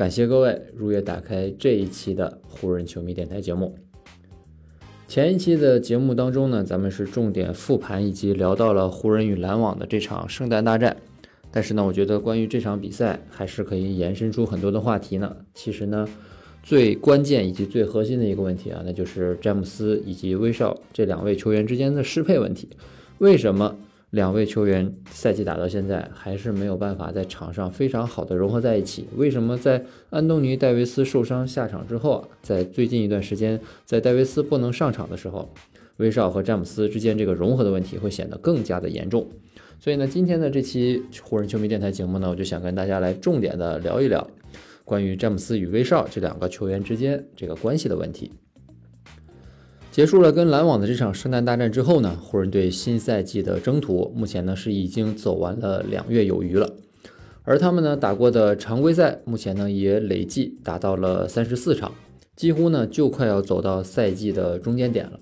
感谢各位如约打开这一期的湖人球迷电台节目。前一期的节目当中呢，咱们是重点复盘以及聊到了湖人与篮网的这场圣诞大战。但是呢，我觉得关于这场比赛还是可以延伸出很多的话题呢。其实呢。最关键以及最核心的一个问题啊，那就是詹姆斯以及威少这两位球员之间的适配问题。为什么两位球员赛季打到现在还是没有办法在场上非常好的融合在一起？为什么在安东尼·戴维斯受伤下场之后，在最近一段时间，在戴维斯不能上场的时候，威少和詹姆斯之间这个融合的问题会显得更加的严重？所以呢，今天的这期湖人球迷电台节目呢，我就想跟大家来重点的聊一聊。关于詹姆斯与威少这两个球员之间这个关系的问题，结束了跟篮网的这场圣诞大战之后呢，湖人队新赛季的征途目前呢是已经走完了两月有余了，而他们呢打过的常规赛目前呢也累计达到了三十四场，几乎呢就快要走到赛季的中间点了。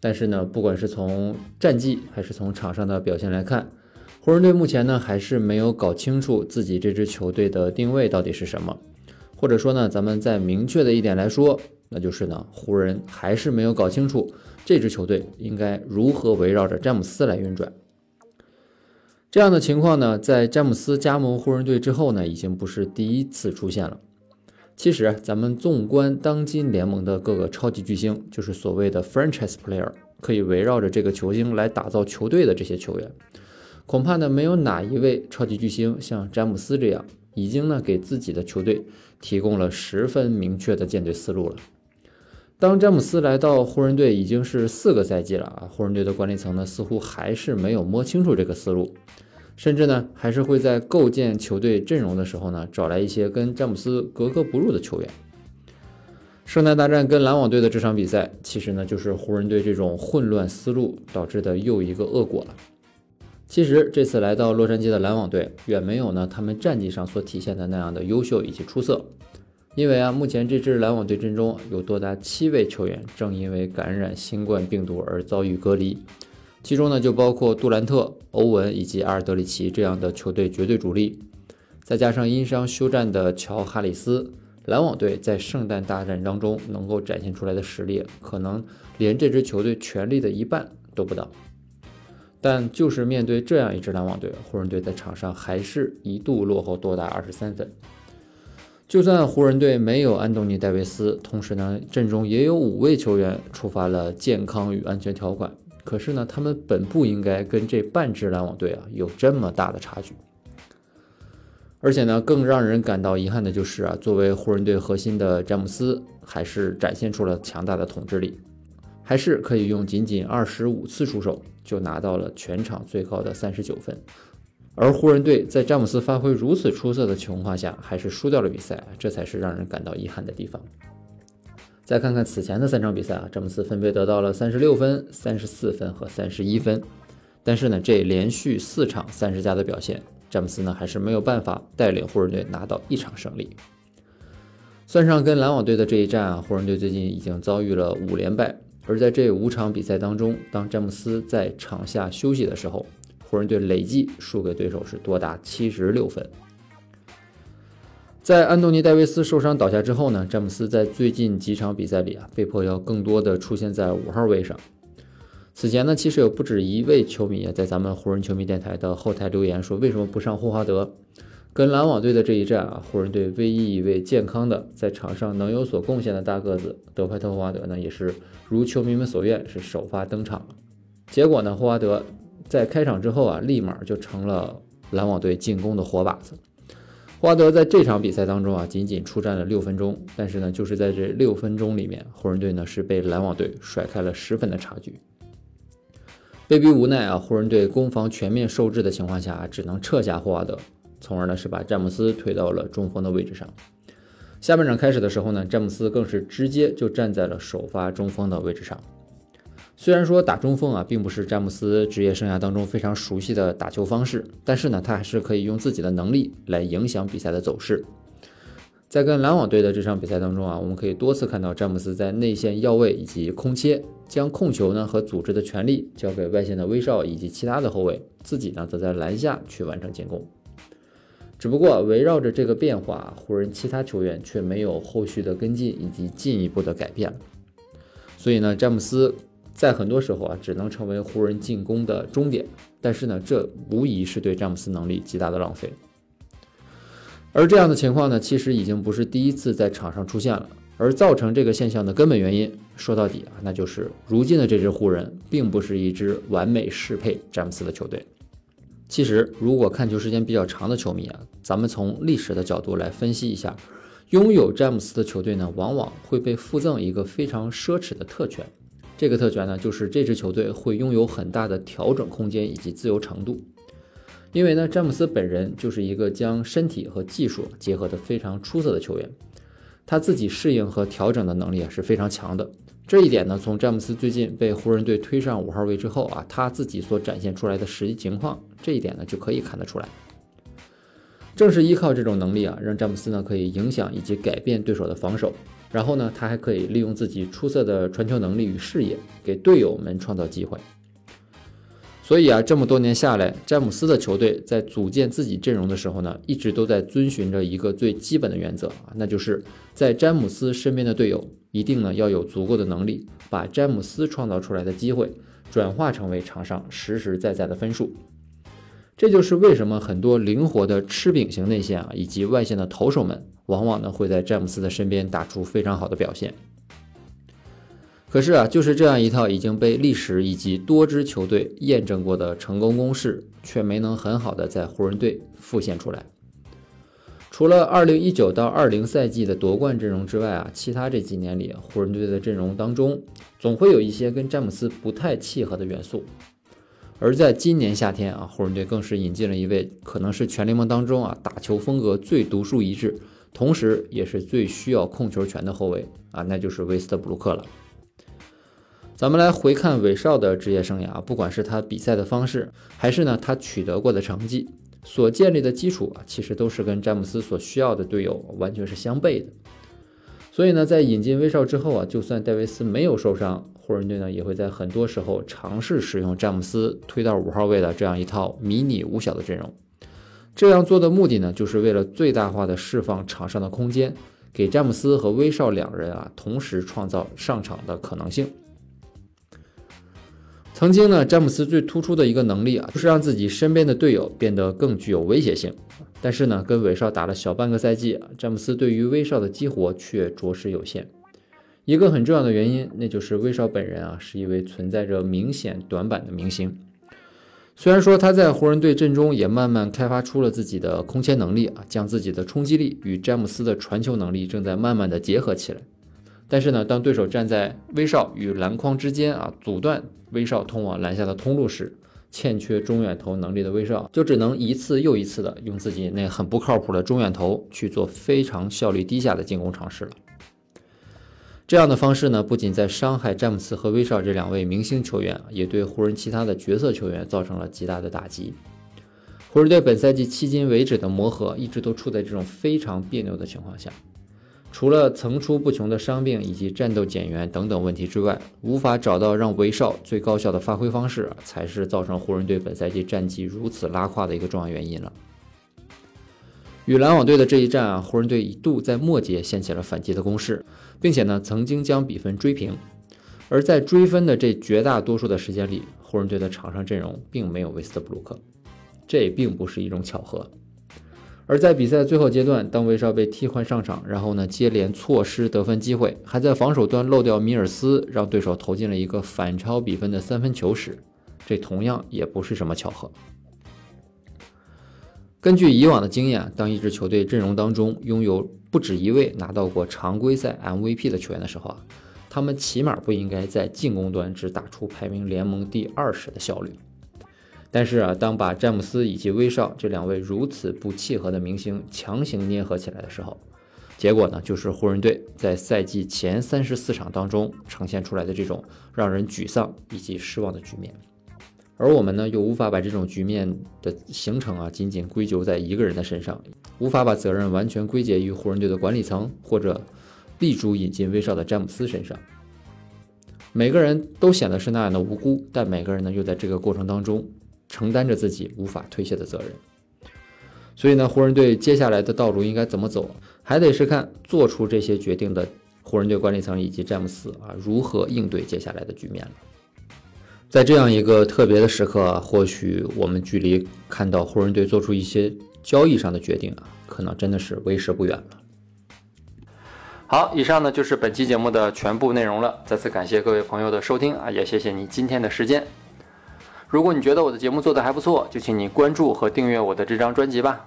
但是呢，不管是从战绩还是从场上的表现来看，湖人队目前呢还是没有搞清楚自己这支球队的定位到底是什么，或者说呢，咱们再明确的一点来说，那就是呢，湖人还是没有搞清楚这支球队应该如何围绕着詹姆斯来运转。这样的情况呢，在詹姆斯加盟湖人队之后呢，已经不是第一次出现了。其实，咱们纵观当今联盟的各个超级巨星，就是所谓的 franchise player，可以围绕着这个球星来打造球队的这些球员。恐怕呢，没有哪一位超级巨星像詹姆斯这样，已经呢给自己的球队提供了十分明确的建队思路了。当詹姆斯来到湖人队已经是四个赛季了啊，湖人队的管理层呢似乎还是没有摸清楚这个思路，甚至呢还是会在构建球队阵容的时候呢找来一些跟詹姆斯格格不入的球员。圣诞大战跟篮网队的这场比赛，其实呢就是湖人队这种混乱思路导致的又一个恶果了。其实这次来到洛杉矶的篮网队，远没有呢他们战绩上所体现的那样的优秀以及出色。因为啊，目前这支篮网队阵中有多达七位球员正因为感染新冠病毒而遭遇隔离，其中呢就包括杜兰特、欧文以及阿尔德里奇这样的球队绝对主力，再加上因伤休战的乔哈里斯，篮网队在圣诞大战当中能够展现出来的实力，可能连这支球队全力的一半都不到。但就是面对这样一支篮网队，湖人队在场上还是一度落后多达二十三分。就算湖人队没有安东尼·戴维斯，同时呢阵中也有五位球员触发了健康与安全条款，可是呢他们本不应该跟这半支篮网队啊有这么大的差距。而且呢更让人感到遗憾的就是啊，作为湖人队核心的詹姆斯，还是展现出了强大的统治力。还是可以用仅仅二十五次出手就拿到了全场最高的三十九分，而湖人队在詹姆斯发挥如此出色的情况下，还是输掉了比赛，这才是让人感到遗憾的地方。再看看此前的三场比赛啊，詹姆斯分别得到了三十六分、三十四分和三十一分，但是呢，这连续四场三十加的表现，詹姆斯呢还是没有办法带领湖人队拿到一场胜利。算上跟篮网队的这一战啊，湖人队最近已经遭遇了五连败。而在这五场比赛当中，当詹姆斯在场下休息的时候，湖人队累计输给对手是多达七十六分。在安东尼·戴维斯受伤倒下之后呢，詹姆斯在最近几场比赛里啊，被迫要更多的出现在五号位上。此前呢，其实有不止一位球迷在咱们湖人球迷电台的后台留言说，为什么不上霍华德？跟篮网队的这一战啊，湖人队唯一一位健康的在场上能有所贡献的大个子德怀特·霍华德呢，也是如球迷们所愿是首发登场了。结果呢，霍华德在开场之后啊，立马就成了篮网队进攻的活靶子。霍华德在这场比赛当中啊，仅仅出战了六分钟，但是呢，就是在这六分钟里面，湖人队呢是被篮网队甩开了十分的差距。被逼无奈啊，湖人队攻防全面受制的情况下，只能撤下霍华德。从而呢是把詹姆斯推到了中锋的位置上，下半场开始的时候呢，詹姆斯更是直接就站在了首发中锋的位置上。虽然说打中锋啊，并不是詹姆斯职业生涯当中非常熟悉的打球方式，但是呢，他还是可以用自己的能力来影响比赛的走势。在跟篮网队的这场比赛当中啊，我们可以多次看到詹姆斯在内线要位以及空切，将控球呢和组织的权利交给外线的威少以及其他的后卫，自己呢则在篮下去完成进攻。只不过围绕着这个变化，湖人其他球员却没有后续的跟进以及进一步的改变。所以呢，詹姆斯在很多时候啊，只能成为湖人进攻的终点。但是呢，这无疑是对詹姆斯能力极大的浪费。而这样的情况呢，其实已经不是第一次在场上出现了。而造成这个现象的根本原因，说到底啊，那就是如今的这支湖人并不是一支完美适配詹姆斯的球队。其实，如果看球时间比较长的球迷啊，咱们从历史的角度来分析一下，拥有詹姆斯的球队呢，往往会被附赠一个非常奢侈的特权。这个特权呢，就是这支球队会拥有很大的调整空间以及自由程度。因为呢，詹姆斯本人就是一个将身体和技术结合得非常出色的球员，他自己适应和调整的能力啊是非常强的。这一点呢，从詹姆斯最近被湖人队推上五号位之后啊，他自己所展现出来的实际情况，这一点呢就可以看得出来。正是依靠这种能力啊，让詹姆斯呢可以影响以及改变对手的防守，然后呢，他还可以利用自己出色的传球能力与视野，给队友们创造机会。所以啊，这么多年下来，詹姆斯的球队在组建自己阵容的时候呢，一直都在遵循着一个最基本的原则啊，那就是在詹姆斯身边的队友一定呢要有足够的能力，把詹姆斯创造出来的机会转化成为场上实实在在的分数。这就是为什么很多灵活的吃饼型内线啊，以及外线的投手们，往往呢会在詹姆斯的身边打出非常好的表现。可是啊，就是这样一套已经被历史以及多支球队验证过的成功公式，却没能很好的在湖人队复现出来。除了2019到20赛季的夺冠阵容之外啊，其他这几年里，湖人队的阵容当中总会有一些跟詹姆斯不太契合的元素。而在今年夏天啊，湖人队更是引进了一位可能是全联盟当中啊打球风格最独树一帜，同时也是最需要控球权的后卫啊，那就是威斯特布鲁克了。咱们来回看韦少的职业生涯，不管是他比赛的方式，还是呢他取得过的成绩，所建立的基础啊，其实都是跟詹姆斯所需要的队友完全是相悖的。所以呢，在引进威少之后啊，就算戴维斯没有受伤，湖人队呢也会在很多时候尝试使用詹姆斯推到五号位的这样一套迷你五小的阵容。这样做的目的呢，就是为了最大化的释放场上的空间，给詹姆斯和威少两人啊同时创造上场的可能性。曾经呢，詹姆斯最突出的一个能力啊，就是让自己身边的队友变得更具有威胁性。但是呢，跟威少打了小半个赛季，詹姆斯对于威少的激活却着实有限。一个很重要的原因，那就是威少本人啊，是一位存在着明显短板的明星。虽然说他在湖人队阵中也慢慢开发出了自己的空切能力啊，将自己的冲击力与詹姆斯的传球能力正在慢慢的结合起来。但是呢，当对手站在威少与篮筐之间啊，阻断。威少通往篮下的通路时，欠缺中远投能力的威少就只能一次又一次的用自己那很不靠谱的中远投去做非常效率低下的进攻尝试了。这样的方式呢，不仅在伤害詹姆斯和威少这两位明星球员，也对湖人其他的角色球员造成了极大的打击。湖人队本赛季迄今为止的磨合，一直都处在这种非常别扭的情况下。除了层出不穷的伤病以及战斗减员等等问题之外，无法找到让威少最高效的发挥方式，才是造成湖人队本赛季战绩如此拉胯的一个重要原因了。与篮网队的这一战啊，湖人队一度在末节掀起了反击的攻势，并且呢曾经将比分追平。而在追分的这绝大多数的时间里，湖人队的场上阵容并没有韦斯特布鲁克，这也并不是一种巧合。而在比赛最后阶段，当威少被替换上场，然后呢接连错失得分机会，还在防守端漏掉米尔斯，让对手投进了一个反超比分的三分球时，这同样也不是什么巧合。根据以往的经验，当一支球队阵容当中拥有不止一位拿到过常规赛 MVP 的球员的时候啊，他们起码不应该在进攻端只打出排名联盟第二十的效率。但是啊，当把詹姆斯以及威少这两位如此不契合的明星强行捏合起来的时候，结果呢，就是湖人队在赛季前三十四场当中呈现出来的这种让人沮丧以及失望的局面。而我们呢，又无法把这种局面的形成啊，仅仅归咎在一个人的身上，无法把责任完全归结于湖人队的管理层或者力主引进威少的詹姆斯身上。每个人都显得是那样的无辜，但每个人呢，又在这个过程当中承担着自己无法推卸的责任。所以呢，湖人队接下来的道路应该怎么走，还得是看做出这些决定的湖人队管理层以及詹姆斯啊，如何应对接下来的局面了。在这样一个特别的时刻，或许我们距离看到湖人队做出一些交易上的决定啊，可能真的是为时不远了。好，以上呢就是本期节目的全部内容了。再次感谢各位朋友的收听啊，也谢谢你今天的时间。如果你觉得我的节目做得还不错，就请你关注和订阅我的这张专辑吧。